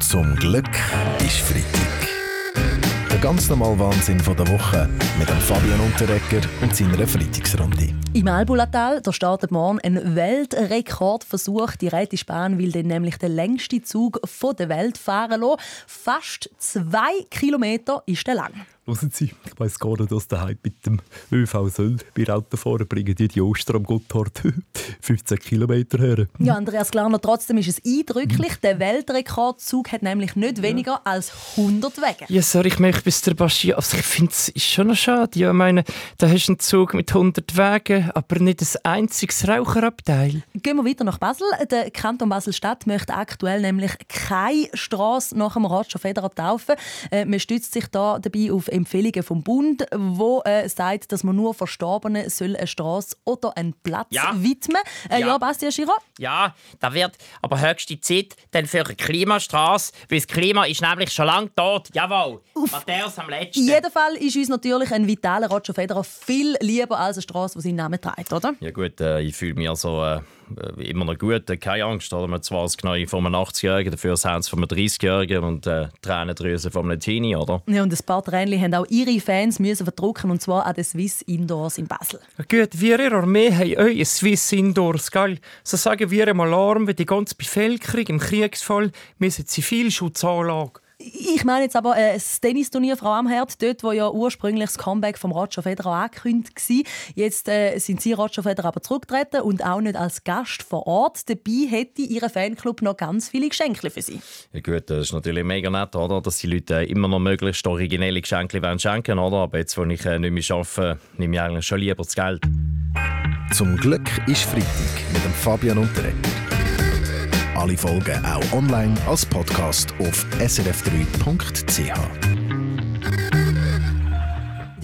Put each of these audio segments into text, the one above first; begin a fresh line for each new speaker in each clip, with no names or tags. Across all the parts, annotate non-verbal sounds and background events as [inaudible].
Zum Glück ist Freitag. Der ganz normale Wahnsinn von der Woche mit dem Fabian Unterrecker und seiner Freitagsrunde.
Im Albulatal da startet morgen ein Weltrekordversuch. Die Rätische Bahn will dann nämlich den längsten Zug der Welt fahren lassen. Fast zwei Kilometer ist der lang.
Hören Sie, ich weiss gar nicht, was der Hype mit dem ÖV soll. Bei Autofahren bringen die die Ostern am Gotthard [laughs] 15 Kilometer her.
Ja, Andreas Glarner, trotzdem ist es eindrücklich. Der Weltrekordzug hat nämlich nicht weniger ja. als 100 Wege.
Ja, sorry, ich möchte bis der Baschi. Also ich finde es ist schon noch schade. Ja, meine, da hast du einen Zug mit 100 Wegen, aber nicht ein einziges Raucherabteil.
Gehen wir weiter nach Basel. Der Kanton Basel-Stadt möchte aktuell nämlich keine Straße nach dem Roger Federer taufen. Äh, man stützt sich da dabei auf Empfehlungen vom Bund, wo äh, sagt, dass man nur Verstorbenen soll eine Straße oder einen Platz ja. widmen. Äh, ja. ja, Bastian Schiro?
Ja, da wird aber höchste Zeit dann für eine Klimastraße, weil das Klima ist nämlich schon lange tot. Jawohl, Matthäus am letzten.
In jedem Fall ist uns natürlich ein vitaler Roger Federer viel lieber als eine Straße, die seinen Namen trägt, oder?
Ja gut, äh, ich fühle mich also äh, immer noch gut, äh, keine Angst. Oder? Man zwar das Knie von einem 80-Jährigen, dafür das Herz von einem 30-Jährigen und äh, Tränendrüse von einem Teenie, oder?
Ja, und ein paar Tränchen haben auch ihre Fans müssen verdrucken, und zwar an den Swiss Indoors in Basel.
Gut, wir in der Armee haben euch Swiss Indoors, gell? So sagen wir im Alarm, wenn die ganze Bevölkerung im Kriegsfall müssen Zivilschutzanlage
ich meine jetzt aber äh, das Tennisturnier Frau Amherd, dort wo ja ursprünglich das Comeback vom Roger Federer angekündigt war. Jetzt äh, sind sie Roger Federer aber zurückgetreten und auch nicht als Gast vor Ort. Dabei hätte ihr Fanclub noch ganz viele Geschenke für sie.
Ja gut, das ist natürlich mega nett, oder? dass die Leute äh, immer noch möglichst originelle Geschenke schenken wollen. Aber jetzt, wo ich äh, nicht mehr arbeite, nehme ich eigentlich schon lieber das Geld.
Zum Glück ist Freitag mit dem Fabian Unterreger. Alle Folgen auch online als Podcast auf srf3.ch.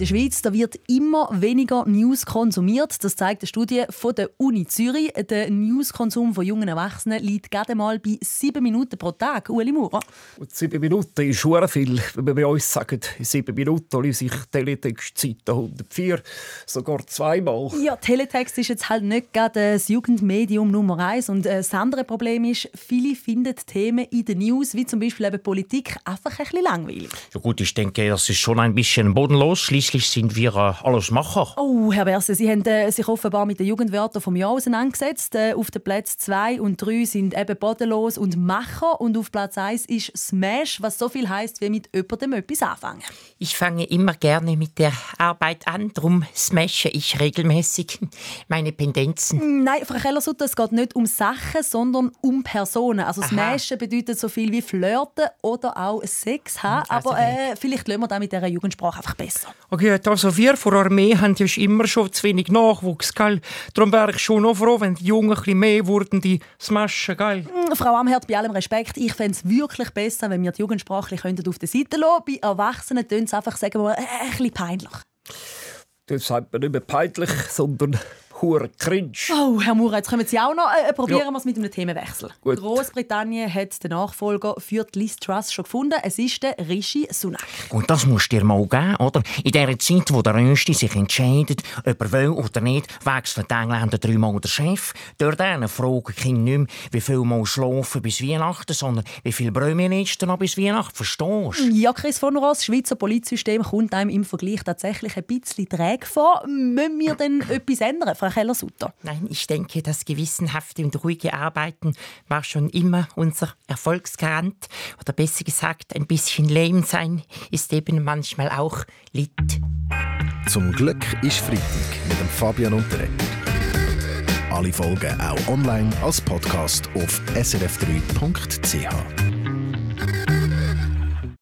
In der Schweiz da wird immer weniger News konsumiert. Das zeigt eine Studie von der Uni Zürich. Der Newskonsum von jungen Erwachsenen liegt gerade mal bei sieben Minuten pro Tag. Ueli Maurer.
Sieben Minuten ist schon viel. Wenn wir bei uns sagen, in sieben Minuten lese ich Teletextzeiten 104, sogar zweimal.
Ja, Teletext ist jetzt halt nicht gerade das Jugendmedium Nummer eins. Und äh, das andere Problem ist, viele finden Themen in den News, wie zum Beispiel eben Politik, einfach ein bisschen langweilig.
Ja gut, ich denke, das ist schon ein bisschen bodenlos. Schließlich sind wir äh, alles Macher.
Oh, Herr Berse, Sie haben äh, sich offenbar mit den Jugendwörtern vom Jahr auseinandergesetzt. Äh, auf den Plätzen 2 und 3 sind eben bodenlos und Macher. Und auf Platz 1 ist Smash, was so viel heisst, wie mit jemandem etwas anfangen.
Ich fange immer gerne mit der Arbeit an, darum smashe ich regelmäßig meine Pendenzen.
Nein, Frau Keller-Sutter, es geht nicht um Sachen, sondern um Personen. Also Aha. Smashen bedeutet so viel wie flirten oder auch Sex haben. Also Aber äh, vielleicht lernen wir das mit dieser Jugendsprache einfach besser.
Okay, also wir von der Armee haben ja immer schon zu wenig Nachwuchs, gell? Darum wäre ich schon noch froh, wenn die Jungen ein bisschen mehr wurden, die smashen, gell?
Mm, Frau Amherd, bei allem Respekt, ich fände es wirklich besser, wenn wir die Jugendsprache auf der Seite lassen Bei Erwachsenen tun es einfach, sagen wir, äh, ein bisschen peinlich.
Das sagt man nicht mehr peinlich, sondern hure cringe.
Oh, Herr Maurer, jetzt kommen Sie auch noch. Äh, probieren ja. wir es mit einem Themenwechsel. Gut. Großbritannien hat den Nachfolger für die Liz Truss schon gefunden. Es ist der Rishi Sunak.
Und das musst du dir mal geben, oder? In der Zeit, wo der Rösti sich entscheidet, ob er will oder nicht, wechselt die Engländer dreimal der Chef. Durch den fragen Kinder nicht mehr, wie viel mal schlafen bis Weihnachten, sondern wie viel Brömchen ist noch bis Weihnachten. Verstehst du?
Ja, Chris von Ross, das Schweizer Polizsystem kommt einem im Vergleich tatsächlich ein bisschen träge vor. Müssen wir denn [laughs] etwas ändern, Frau Keller-Sutter?
Nein, ich denke, das gewissenhafte und ruhige Arbeiten war schon immer unser Erfolgsgarant. Oder besser gesagt, ein bisschen lame sein ist eben manchmal auch Lit.
Zum Glück ist Freitag mit dem Fabian Unterreger. Alle Folgen auch online als Podcast auf srf3.ch.